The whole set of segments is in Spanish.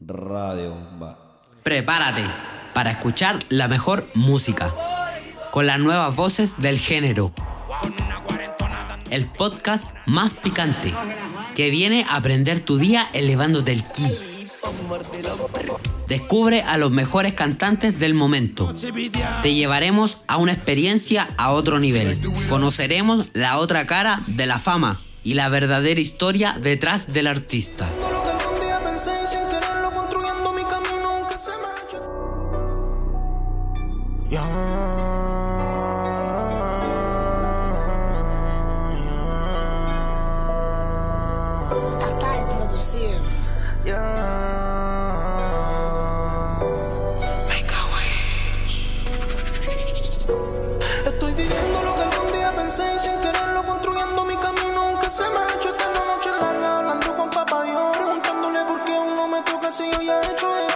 Radio Bomba. Prepárate para escuchar la mejor música con las nuevas voces del género. El podcast más picante que viene a aprender tu día elevándote el ki. Descubre a los mejores cantantes del momento. Te llevaremos a una experiencia a otro nivel. Conoceremos la otra cara de la fama y la verdadera historia detrás del artista. No me toca si yo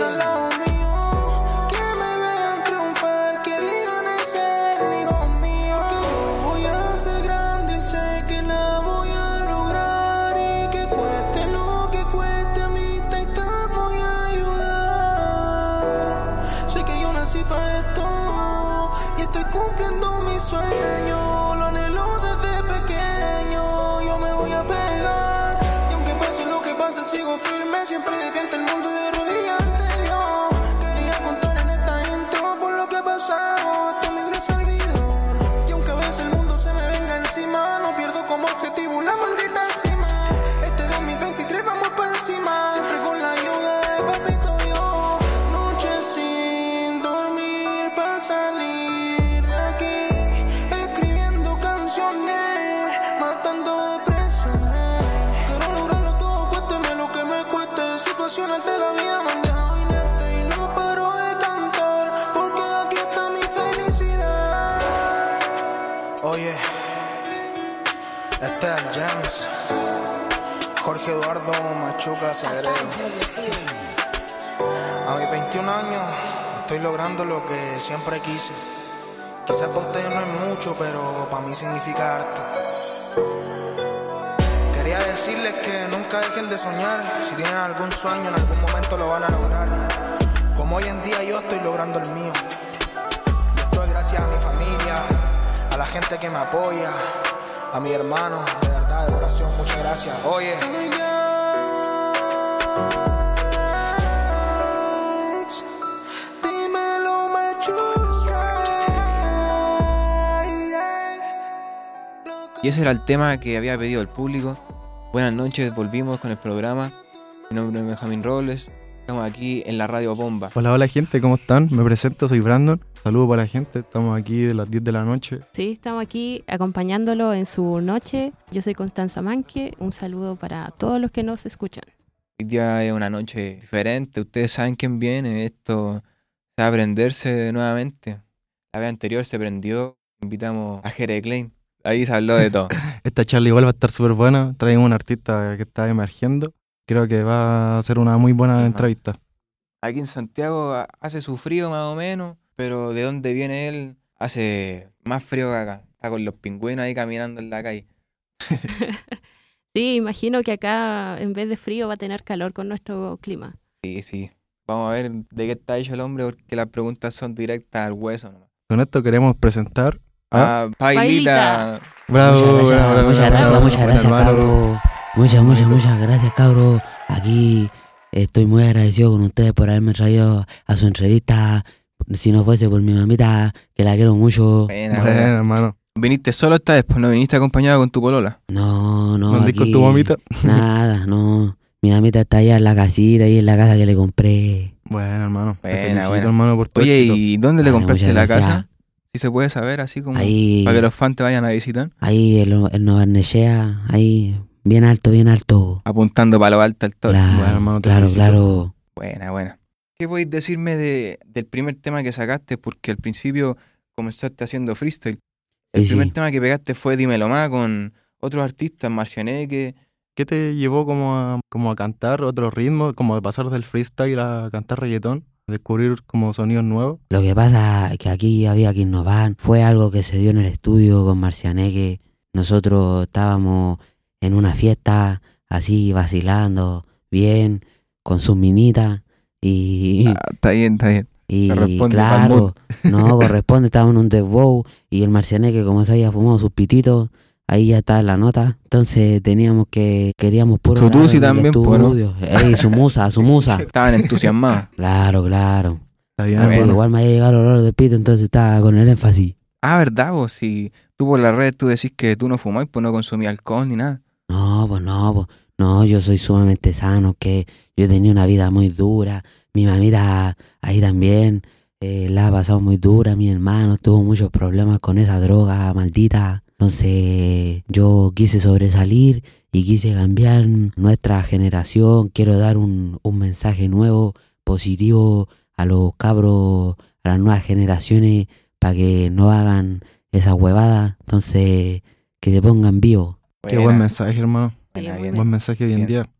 pa' que A mis 21 años estoy logrando lo que siempre quise. Quizás para ustedes no es mucho, pero para mí significa harto. Quería decirles que nunca dejen de soñar. Si tienen algún sueño, en algún momento lo van a lograr. Como hoy en día yo estoy logrando el mío. Y esto es gracias a mi familia, a la gente que me apoya, a mi hermano, de verdad, de corazón, muchas gracias. Oye. Ese era el tema que había pedido el público. Buenas noches, volvimos con el programa. Mi nombre es Benjamín Robles. Estamos aquí en la radio Bomba. Hola, hola gente, ¿cómo están? Me presento, soy Brandon. Saludos para la gente, estamos aquí de las 10 de la noche. Sí, estamos aquí acompañándolo en su noche. Yo soy Constanza Manque. Un saludo para todos los que nos escuchan. Hoy día es una noche diferente. Ustedes saben quién viene. Esto se va a prenderse nuevamente. La vez anterior se prendió. Invitamos a Jere Klein. Ahí se habló de todo. Esta charla igual va a estar súper buena. Traemos un artista que está emergiendo. Creo que va a ser una muy buena entrevista. Aquí en Santiago ha- hace su frío más o menos, pero de dónde viene él hace más frío que acá. Está con los pingüinos ahí caminando en la calle. Sí, imagino que acá en vez de frío va a tener calor con nuestro clima. Sí, sí. Vamos a ver de qué está hecho el hombre porque las preguntas son directas al hueso. nomás. Con esto queremos presentar a... Ah, Pailita. Bravo, muchas gracias, bravo, muchas bravo, gracias, muchas gracias, hermano. cabro. Muchas, muchas, muchas gracias, cabro. Aquí estoy muy agradecido con ustedes por haberme traído a su entrevista. Si no fuese por mi mamita, que la quiero mucho. Buena, Bueno, hermano. Viniste solo esta vez, pues no viniste acompañado con tu polola. No, no, ¿No con tu mamita? Nada, no. Mi mamita está allá en la casita, ahí en la casa que le compré. Bueno, hermano. te felicito, buena. hermano, por tu Oye, éxito. ¿y dónde le compraste la gracias. casa? Si se puede saber, así como Ahí, para que los fans te vayan a visitar. ahí en, en Nueva Barnechea, ahí, bien alto, bien alto. Apuntando para lo alto al todo. Claro, Bueno, hermano, te claro, felicito. claro. Buena, buena. ¿Qué podéis decirme de, del primer tema que sacaste? Porque al principio comenzaste haciendo freestyle. El Sí, primer sí. tema que pegaste fue Dímelo Más con otros artistas, Marcianeque. ¿Qué te llevó como a, como a cantar otro ritmo, como de pasar del freestyle a cantar reggaetón? Descubrir como sonidos nuevos. Lo que pasa es que aquí había que innovar. Fue algo que se dio en el estudio con Marcianeque. Nosotros estábamos en una fiesta, así, vacilando, bien, con sus minitas. Y, Ah, está bien, está bien. y claro, no corresponde, estábamos en un desbow y el Marcianeque, como se había fumado sus pititos, ahí ya está la nota. Entonces teníamos que, queríamos puro Su tusi también, ¿no? estudio. Ey, su musa, su musa. Estaban entusiasmados. Claro, claro. Está bien, igual me había llegado el olor de pito, entonces estaba con el énfasis. ah, ¿verdad? Vos, si tú por las redes tú decís que tú no fumás, pues no consumías alcohol ni nada. No, pues no, pues no, yo soy sumamente sano, que yo tenía una vida muy dura, mi mamita ahí también eh, la ha pasado muy dura, mi hermano tuvo muchos problemas con esa droga maldita, entonces yo quise sobresalir y quise cambiar nuestra generación, quiero dar un, un mensaje nuevo, positivo a los cabros, a las nuevas generaciones, para que no hagan esa huevada, entonces que se pongan vivos. Qué buen mensaje, hermano. buena. Buen mensaje hoy en día.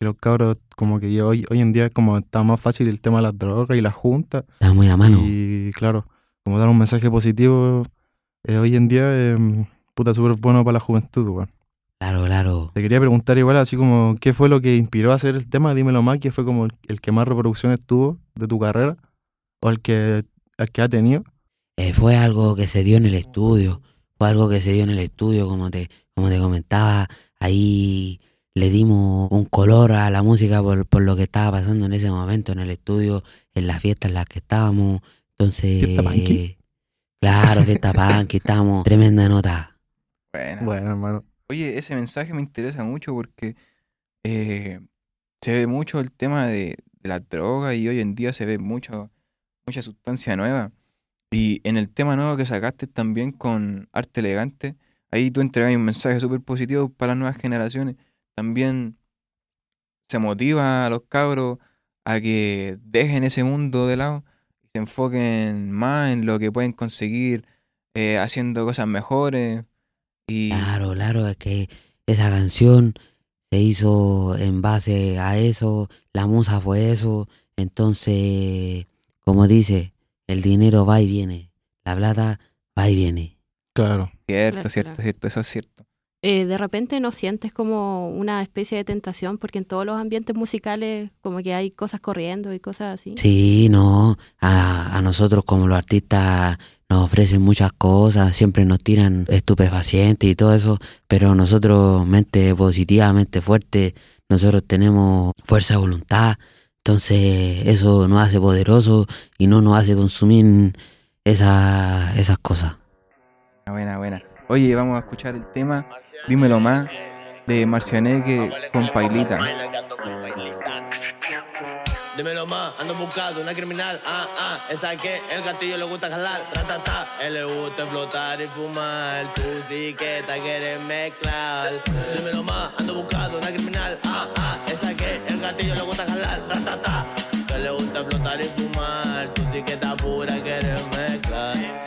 Que los cabros, como que hoy, hoy en día, como está más fácil el tema de las drogas y las juntas. Está muy a mano. Y claro, como dar un mensaje positivo eh, hoy en día, eh, puta, súper bueno para la juventud, weón. Claro, claro. Te quería preguntar igual, así como, ¿qué fue lo que inspiró a hacer el tema? Dímelo más, ¿qué fue como el, el que más reproducciones tuvo de tu carrera? ¿O el que, el que ha tenido? Eh, fue algo que se dio en el estudio. Fue algo que se dio en el estudio, como te, como te comentaba. Ahí le dimos un color a la música por, por lo que estaba pasando en ese momento en el estudio, en las fiestas en las que estábamos. Entonces, ¿Fiesta punky? claro, fiesta punk, estábamos tremenda nota. Buena. Bueno, hermano. Oye, ese mensaje me interesa mucho porque eh, se ve mucho el tema de, de la droga y hoy en día se ve mucho, mucha sustancia nueva. Y en el tema nuevo que sacaste también con Arte Elegante, ahí tú entregas un mensaje súper positivo para las nuevas generaciones. También se motiva a los cabros a que dejen ese mundo de lado y se enfoquen más en lo que pueden conseguir eh, haciendo cosas mejores. Y Claro, claro, es que esa canción se hizo en base a eso, la musa fue eso, entonces, como dice, el dinero va y viene, la plata va y viene. Claro. Cierto, Claro, cierto, claro. cierto, eso es cierto. Eh, de repente no sientes como una especie de tentación, porque en todos los ambientes musicales como que hay cosas corriendo y cosas así. Sí, no, a, a nosotros como los artistas nos ofrecen muchas cosas, siempre nos tiran estupefacientes y todo eso, pero nosotros, mente positiva, mente fuerte, nosotros tenemos fuerza de voluntad, entonces eso nos hace poderosos y no nos hace consumir esa, esas cosas. Buena, buena. Oye, vamos a escuchar el tema. Dímelo más de Marcianeque con Pailita. Dímelo más, ando buscando una criminal, ah, ah, esa que el gatillo le gusta jalar, ratata, él le gusta flotar y fumar, tú sí que te quieres mezclar. Dímelo más, ando buscando una criminal, ah, ah, esa que el gatillo le gusta jalar, ratata, que le gusta flotar y fumar, tú sí que estás pura, quieres mezclar.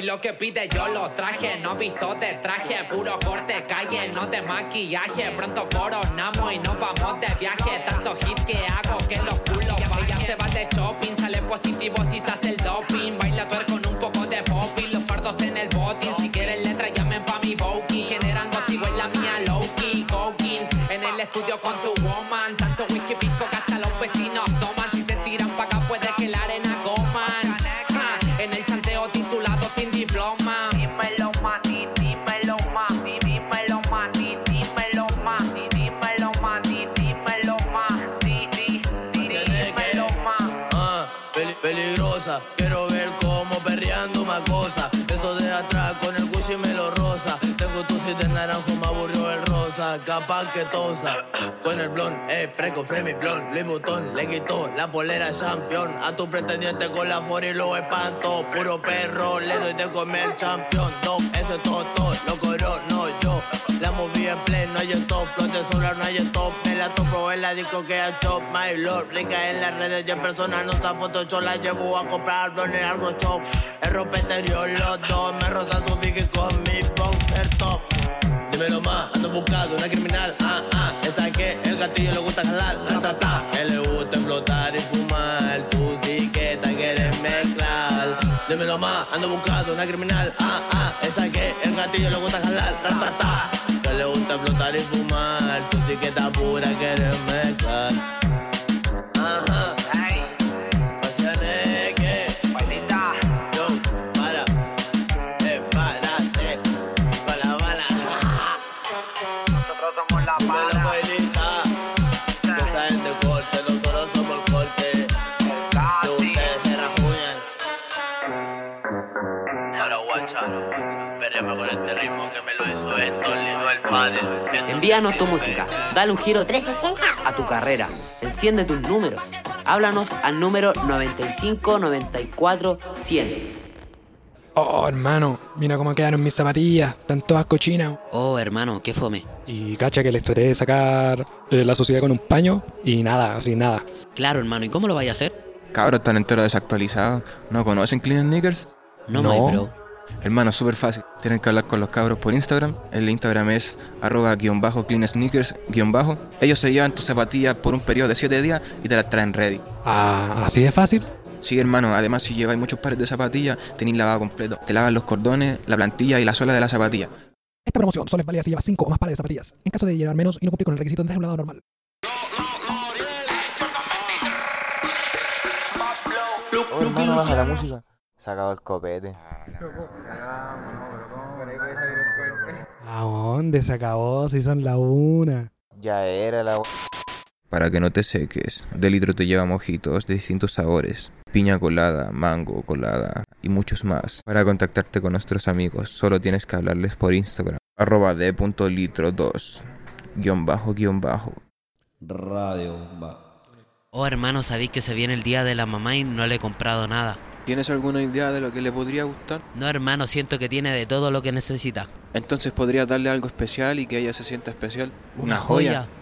Y lo que pide yo lo traje, no visto de traje, puro corte, calle, no de maquillaje. Pronto coronamos y nos vamos de viaje. Tanto hit que hago que los culos Ella se va de shopping, sale positivo si se hace el doping. Baila tuer con un poco de popping, los fardos en el botín. Si quieren letra, llamen pa' mi booking. Generando sigo en la mía low key. En el estudio con tu Capaz que tosa. Con el blond, eh, preco, frame blond. Louis Vuitton, le quitó la polera champion. A tu pretendiente con la for y lo espanto. Puro perro, le doy de comer champion. No, ese es todo, lo corro, no yo. La moví en pleno, hay stop. Flot de solar, no hay stop. Me la topo en la disco que hay top. My lord, rica en las redes y en persona no está foto. Yo la llevo a comprar en el algo shop. El rompe exterior, los dos. Me rotan su biggie con mi boxer top. Dímelo más, ando buscando una criminal. Ah, ah, esa que el gatillo le gusta jalar. Ratata, él le gusta explotar y fumar. Tú sí que quieres mezclar. Dímelo más, ando buscando una criminal. Ah, ah, esa que el gatillo le gusta jalar. Ratata, que le gusta explotar y fumar. Tú sí que pura, quieres mezclar. Este ritmo que me lo hizo el padre. Envíanos tu música, dale un giro 360. a tu carrera, enciende tus números. Háblanos al número 95 94 100. Oh, hermano, mira cómo quedaron mis zapatillas. Están todas cochinas. Oh, hermano, qué fome. Y cacha que les traté de sacar eh, la sociedad con un paño y nada, así nada. Claro, hermano, ¿y cómo lo vaya a hacer? Cabros están enteros desactualizados. ¿No conocen Clean Sneakers? No, No. my bro. Hermano, súper fácil. Tienen que hablar con los cabros por Instagram. El Instagram es arroba guion bajo clean sneakers guion bajo. Ellos se llevan tus zapatillas por un periodo de 7 días y te las traen ready. Ah, así de fácil. Sí, hermano, además si lleváis muchos pares de zapatillas, tenéis lavado completo. Te lavan los cordones, la plantilla y la suela de la zapatilla. Esta promoción solo es válida si llevas 5 o más pares de zapatillas. En caso de llevar menos y no cumplir con el requisito de regulado normal. Oh, hermano, baja la música. Sacado el copete. ¿A dónde se acabó? Si son la una. Ya era la. Para que no te seques, de litro te lleva mojitos de distintos sabores. Piña colada, mango colada y muchos más. Para contactarte con nuestros amigos, solo tienes que hablarles por Instagram. Arroba d.litro2. Guión bajo, guion bajo. Radio. Oh, hermano, sabéis que se viene el día de la mamá y no le he comprado nada. ¿Tienes alguna idea de lo que le podría gustar? No, hermano, siento que tiene de todo lo que necesita. Entonces podrías darle algo especial y que ella se sienta especial.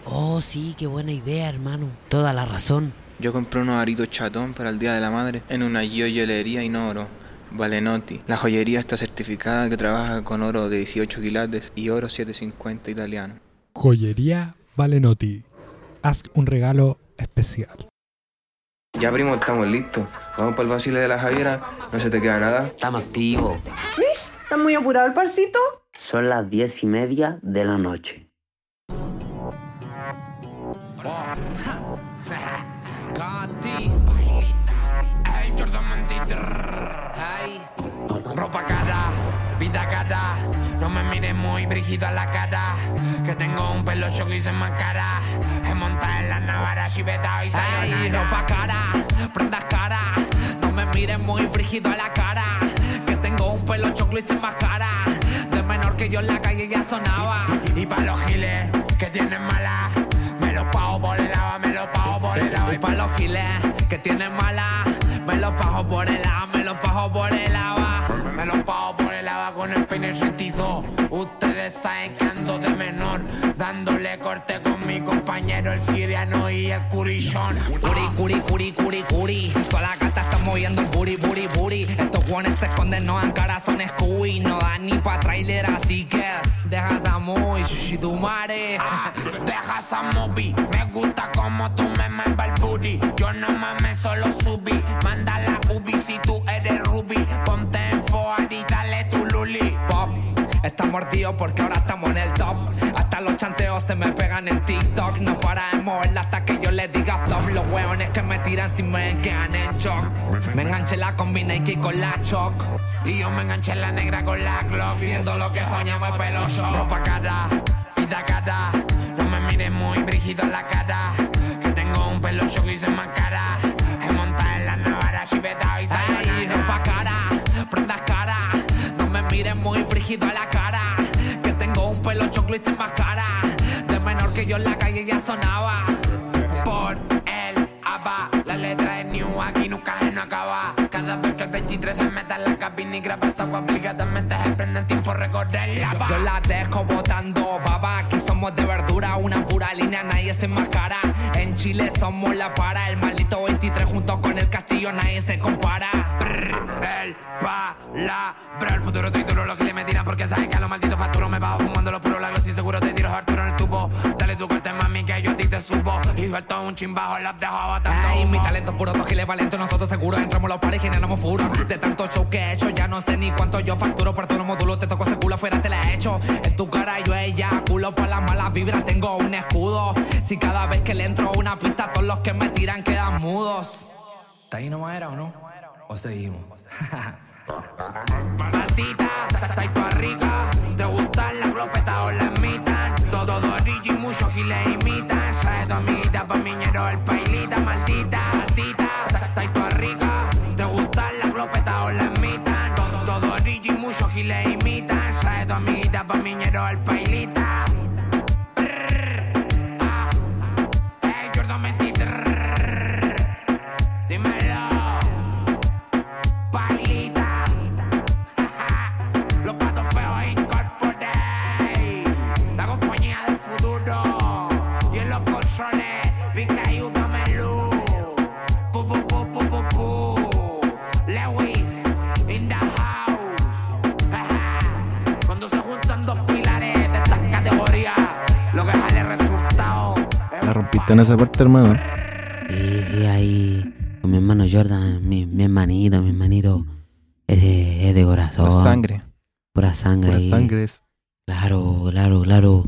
Oh, sí, qué buena idea, hermano. Toda la razón. Yo compré unos aritos chatón para el Día de la Madre en una joyería Inoro, Valenotti. La joyería está certificada que trabaja con oro de 18 quilates y oro 750 italiano. Joyería Valenotti. Haz un regalo especial. Ya primo, estamos listos. Vamos para el Basile de la Javiera. No se te queda nada. Estamos activos. Mish, ¿está muy apurado el parcito? Son las diez y media de la noche. Jordan. Ropa cara, vida cara. No me mires muy brígido a la cara. Que tengo un pelo choco y se me cara. He montado en la navara, chiveta y Hey, ropa cara, prendas cara. No me mires muy brígido a la cara. Que tengo un pelo choclo y sin máscara. De menor que yo en la calle ya sonaba. Y para los giles que tienen mala, me los pago por el agua, me los pago por el agua. Y para los giles que tienen mala, me los pago por el agua, me los pago por el agua. Me los pago con el peine sentido. Ustedes saben que ando de menor, dándole corte con mi compañero el siriano y el curillón. Curi, curi, curi, curi, curi. Toda la gata está moviendo buri, buri, buri. Estos guones se esconden, no dan cara, son Scooby. No dan ni pa' trailer, así que deja esa muy shishi tu mare. deja esa movie. Me gusta como tú me mueves el booty. Yo no mames, solo subí. Manda la ubi si tú eres Ruby. Ponte Está mordido porque ahora estamos en el top. Hasta los chanteos se me pegan en TikTok. No para de moverla hasta que yo le diga stop. Los hueones que me tiran si me quedan en shock. Me enganché la combina y con la choc. Y yo me enganché la negra con la Glock. Viendo lo que soñamos es pelo shock. Ropa cara, vida cara. No me mires muy brígido en la cara. Que tengo un pelo shock y se me cara. He montado en la navara, chiveta y Hey, mires muy frígido a la cara. Que tengo un pelo choclo y sin máscara. De menor que yo en la calle ya sonaba. Por el ABA, la letra de New aquí nunca se no acaba. Cada vez que el 23 se meta en la cabina y graba esa obligadamente se prende en tiempo recorrer Yo la dejo botando baba. Aquí somos de verdura, una pura línea, nadie se enmascara. En Chile somos la para, el maldito 23 junto con el castillo, nadie se compara. Brr, el futuro título, lo que le me tiran porque saben que a los malditos facturo me bajo fumando los puros lagos y seguro te tiro Arturo en el tubo. Dale tu corte, mami, que yo a ti te subo. Y suelto un chimbajo, las dejo botando. Ay, mi talento puro, dos giles valento, nosotros seguros entramos los pares y generamos furo. De tanto show que he hecho, ya no sé ni cuánto yo facturo por todos los módulos. Te toco ese culo afuera, te la he hecho. En tu cara yo ella, culo por las malas vibras, tengo un escudo. Si cada vez que le entro una pista, todos los que me tiran quedan mudos. ¿Está ahí nomás era o no? ¿O seguimos? Maldita, está rica. ¿Te gustan las glopetas o las En esa parte, hermano. Sí, sí, ahí con mi hermano Jordan, mi, mi hermanito, mi hermanito, es de, es de corazón. Pura sangre. Pura sangre. Pura sangre es. Claro, claro, claro.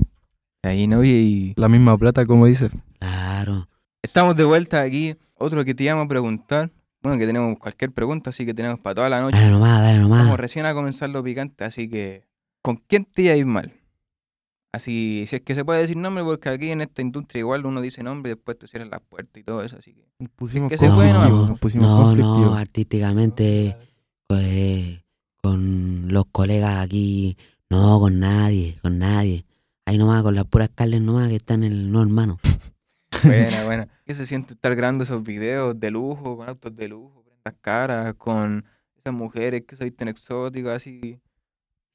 Ahí no y La misma plata, como dice. Claro. estamos de vuelta aquí. Otro que te íbamos a preguntar. Bueno, que tenemos cualquier pregunta, así que tenemos para toda la noche. Dale nomás, dale Estamos nomás. recién a comenzar lo picante, así que ¿con quién te iba a ir mal? Así, si es que se puede decir nombre, porque aquí en esta industria igual uno dice nombre y después te cierran las puertas y todo eso, así que... Pusimos que se fue, conflictivos, ¿no? pusimos no, no, artísticamente, pues, con los colegas aquí, no, con nadie, con nadie. Ahí nomás, con las puras carnes nomás que están en el no hermano. Buena, buena. ¿Qué se siente estar grabando esos videos de lujo, con autos de lujo, prendas caras, con esas mujeres que se visten exóticas, así?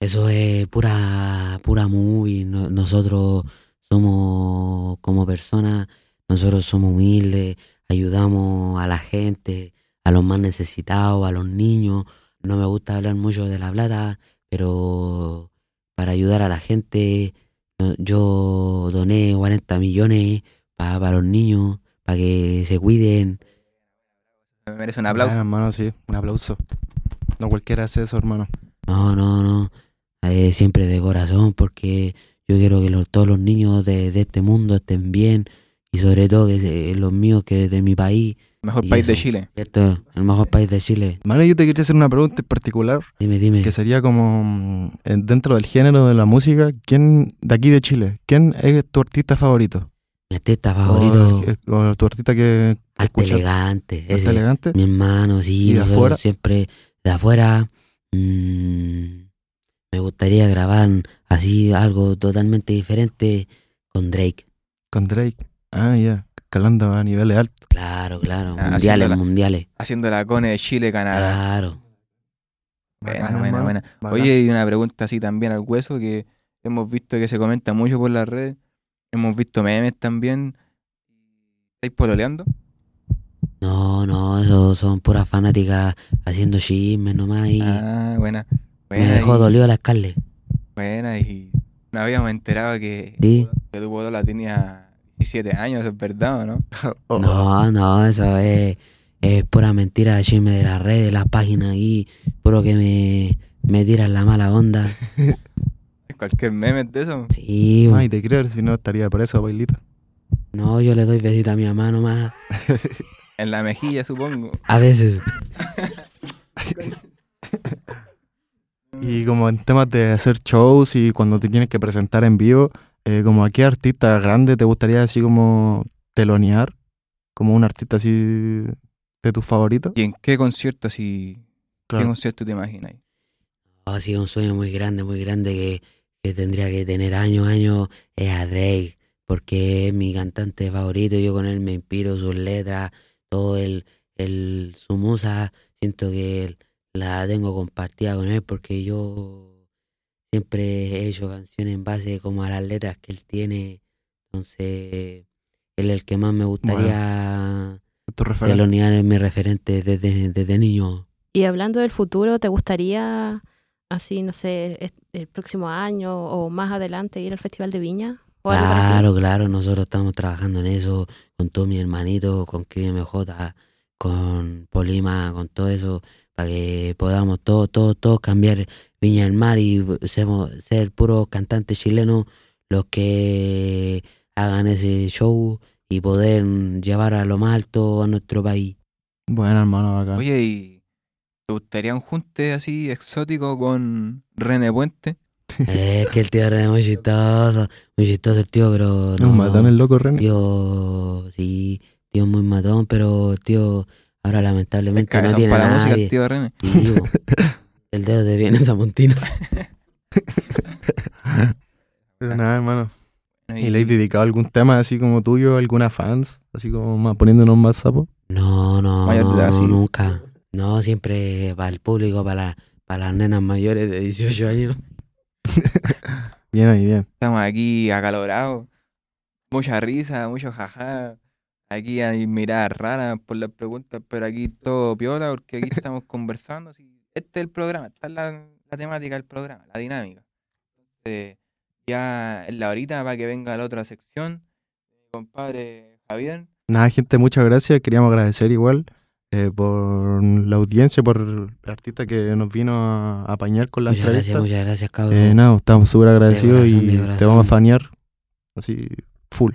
Eso es pura, pura movie. No- nosotros somos como personas, nosotros somos humildes, ayudamos a la gente, a los más necesitados, a los niños. No me gusta hablar mucho de la plata, pero para ayudar a la gente, yo doné 40 millones pa- para los niños, para que se cuiden. Me merece un aplauso. Bueno, hermano, sí, un aplauso. No cualquiera hace eso, hermano. No, no, no. Eh, siempre de corazón, porque yo quiero que los- todos los niños de, de este mundo estén bien y sobre todo que se- los míos que de mi país. Mejor Y país de Chile. ¿Cierto? El mejor país de Chile. Mano, yo te quería hacer una pregunta en particular. Dime, dime. Que sería como mm, en- dentro del género de la música, ¿quién de aquí de Chile? ¿Quién es tu artista favorito? Mi artista favorito, O, o tu artista que, Arte. Elegante. ¿Arte Elegante? Mi hermano, sí. ¿Y de afuera? Siempre de afuera. mm, me gustaría grabar así algo totalmente diferente con Drake. Con Drake. Ah, ya. Escalando a niveles altos. Claro, claro. Ah, mundiales, mundiales. Haciendo la cone de Chile, Canadá. Claro. Buena, buena, buena. Oye, y una pregunta así también al hueso que hemos visto que se comenta mucho por las redes. Hemos visto memes también. ¿Estáis pololeando? No, no, eso son puras fanáticas haciendo chismes nomás y Ah, buena. Me Buena, dejó y, dolido la Scarlett. buena, y no habíamos enterado que, Sí. que tu polola tenía 17 años, ¿es verdad o no? Oh, No, no, eso es, es pura mentira, chisme de las redes, las páginas ahí, puro que me, me tiran la mala onda. Cualquier meme de eso. Sí, No, y te creo, si no estaría por eso, bailita. no, yo le doy besito a mi mamá nomás, En la mejilla, supongo. a veces. Y como en temas de hacer shows y cuando te tienes que presentar en vivo, eh, como a qué artista grande te gustaría así como telonear, como un artista así de tus favoritos. ¿Y en qué concierto así? ¿Qué Claro. concierto te imaginas? ha sido un sueño muy grande, muy grande que, que tendría que tener años, años, es a Drake, porque es mi cantante favorito, yo con él me inspiro, sus letras, todo el, el, su musa, siento que la tengo compartida con él porque yo siempre he hecho canciones en base como a las letras que él tiene, entonces él es el que más me gustaría los niños es mi referente desde, desde niño. Y hablando del futuro, ¿te gustaría, así, no sé, el próximo año o más adelante ir al Festival de Viña? Claro, claro, nosotros estamos trabajando en eso con todo mi hermanito, con MJ, con Polima, con todo eso, para que podamos todos, todos, todos cambiar Viña del Mar y seamos, ser puros cantantes chilenos los que hagan ese show y poder llevar a lo más alto a nuestro país. Bueno, hermano, bacán. Oye, ¿y te gustaría un junte así exótico con René Puente? Es que el tío René es muy chistoso, muy chistoso el tío, pero Es no. un matón el loco René. Tío, sí, tío muy matón, pero tío ahora lamentablemente no tiene para la música, nadie. el tío René. El dedo de bien esa montina. Pero nada, hermano. ¿Y le has dedicado algún tema así como tuyo, alguna fans? Así como más, poniéndonos más sapos. No, no, Mayor no, edad, no, sí. nunca. No, siempre para el público, para, la- para las nenas mayores de 18 años. Bien ahí, bien. Estamos aquí acalorados. Mucha risa, mucho jaja. Aquí hay miradas raras por las preguntas, pero aquí todo piola porque aquí estamos conversando. sí. Este es el programa, esta es la, la temática del programa, la dinámica. Entonces, ya es la horita para que venga la otra sección. Compadre Javier. Nada, gente, muchas gracias. Queríamos agradecer igual eh, por la audiencia, por el artista que nos vino a apañar con la Muchas gracias, muchas gracias, cabrón. Eh, nada, estamos súper agradecidos corazón, y te vamos a fanear así, full.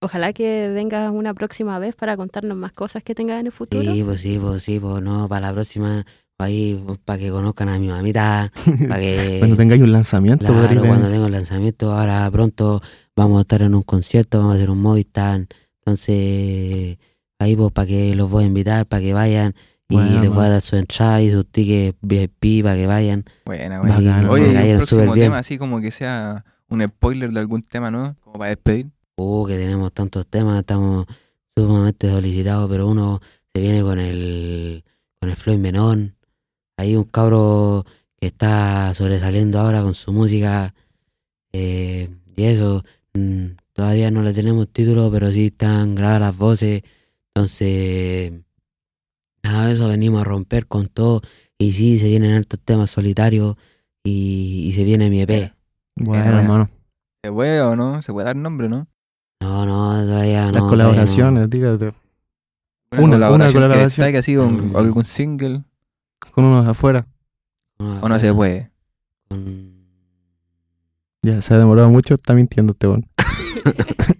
Ojalá que vengas una próxima vez para contarnos más cosas que tengas en el futuro. Sí, pues sí, pues sí, pues no, para la próxima, ahí, para que conozcan a mi mamita, para que... Cuando tengáis un lanzamiento, Claro, cuando tengo el lanzamiento, ahora pronto vamos a estar en un concierto, vamos a hacer un Movistar, entonces ahí pues para que los voy a invitar, para que vayan y Bueno, les voy a dar su entrada y sus tickets VIP para que vayan. Buena. hermano, Oye, un cayeron próximo tema así como que sea un spoiler de algún tema nuevo, como para despedir. Uh, que tenemos tantos temas, estamos sumamente solicitados, pero uno se viene con el con el Floyd Menón. Hay un cabro que está sobresaliendo ahora con su música. eh, y eso, mm, todavía no le tenemos título, pero sí están grabadas las voces. Entonces, nada de eso venimos a romper con todo. Y sí, se vienen altos temas solitarios y, y se viene mi EP. Bueno, hermano. ¿Se puede o no? ¿Se puede dar nombre, no? No, no, todavía no. Las colaboraciones, tírate. Una, Una- colaboración, una que colaboración. destaque así con Mm. algún single. Con unos de afuera. ¿O no se puede? Con- Ya, se ha demorado mucho, está mintiendo este weón.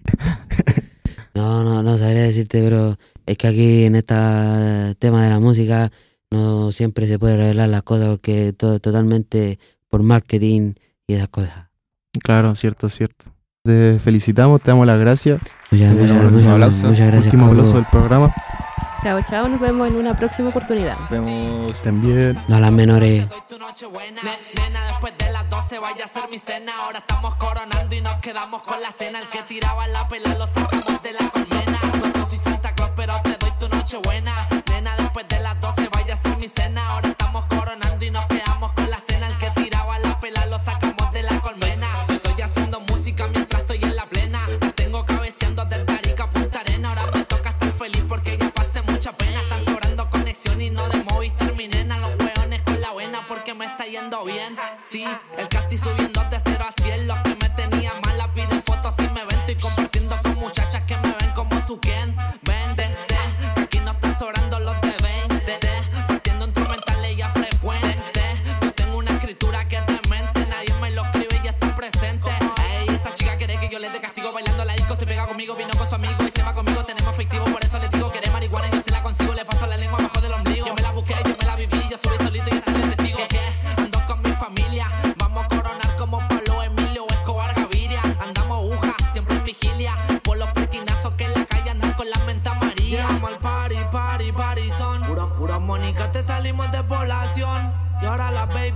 No, no, no sabría decirte, pero es que aquí en este tema de la música no siempre se puede revelar las cosas porque todo totalmente por marketing y esas cosas. Claro, cierto, cierto. Te felicitamos, te damos las gracias. Muchas, Eh, muchas, último muchas, aplauso. muchas gracias. Último aplauso del programa. Chao, chao. Nos vemos en una próxima oportunidad. Vemos. Estén bien. No a las menores. Nena, después de las 12 vaya a ser mi cena. Ahora estamos coronando y nos quedamos con la cena. El que tiraba la pela lo sacamos de la colmena. No, no soy Santa Claus, pero te doy tu noche buena. Nena, después de las 12 vaya a ser mi cena. Ahora bien.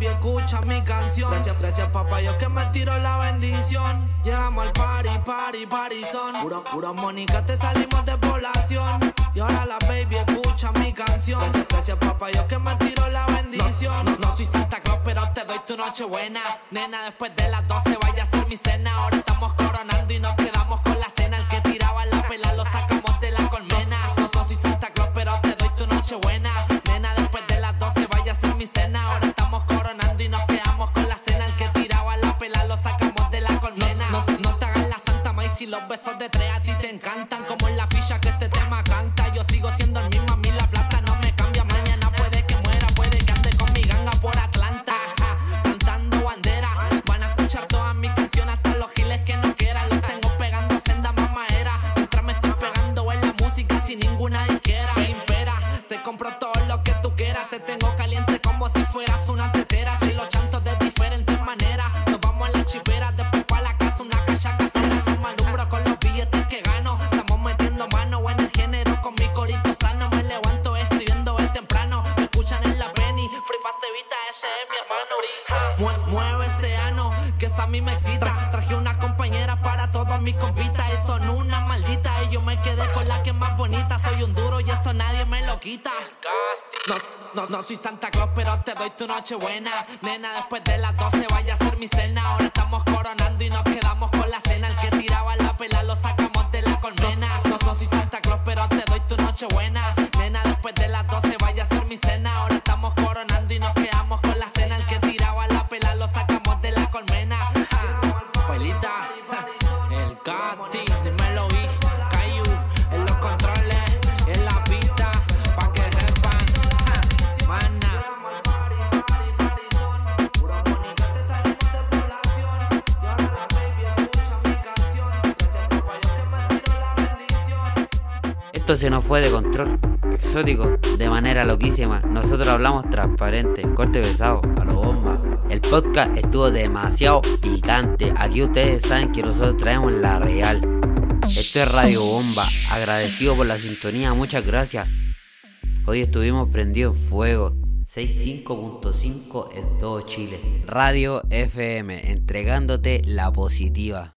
Baby escucha mi canción. Gracias, gracias papá, yo que me tiro la bendición. Llegamos al party, party, party son. Puro, puro Mónica, te salimos de población. Y ahora la baby escucha mi canción. Gracias, gracias papá, yo que me tiro la bendición. No, no soy Santa Claus, pero te doy tu noche buena. Nena, después de las 12 vaya a ser mi cena. Ahora estamos coronando y nos quedamos con la cena. El que tiraba la pela lo sacamos encantan. Como en la ficha que soy Santa Claus, pero te doy tu noche buena. Nena, después de las 12 vaya a ser de control. Exótico, de manera loquísima. Nosotros hablamos transparente, corte pesado, a lo bomba. El podcast estuvo demasiado picante. Aquí ustedes saben que nosotros traemos la real. Esto es Radio Bomba. Agradecido por la sintonía, muchas gracias. Hoy estuvimos prendidos en fuego. 65.5 en todo Chile. Radio FM, entregándote la positiva.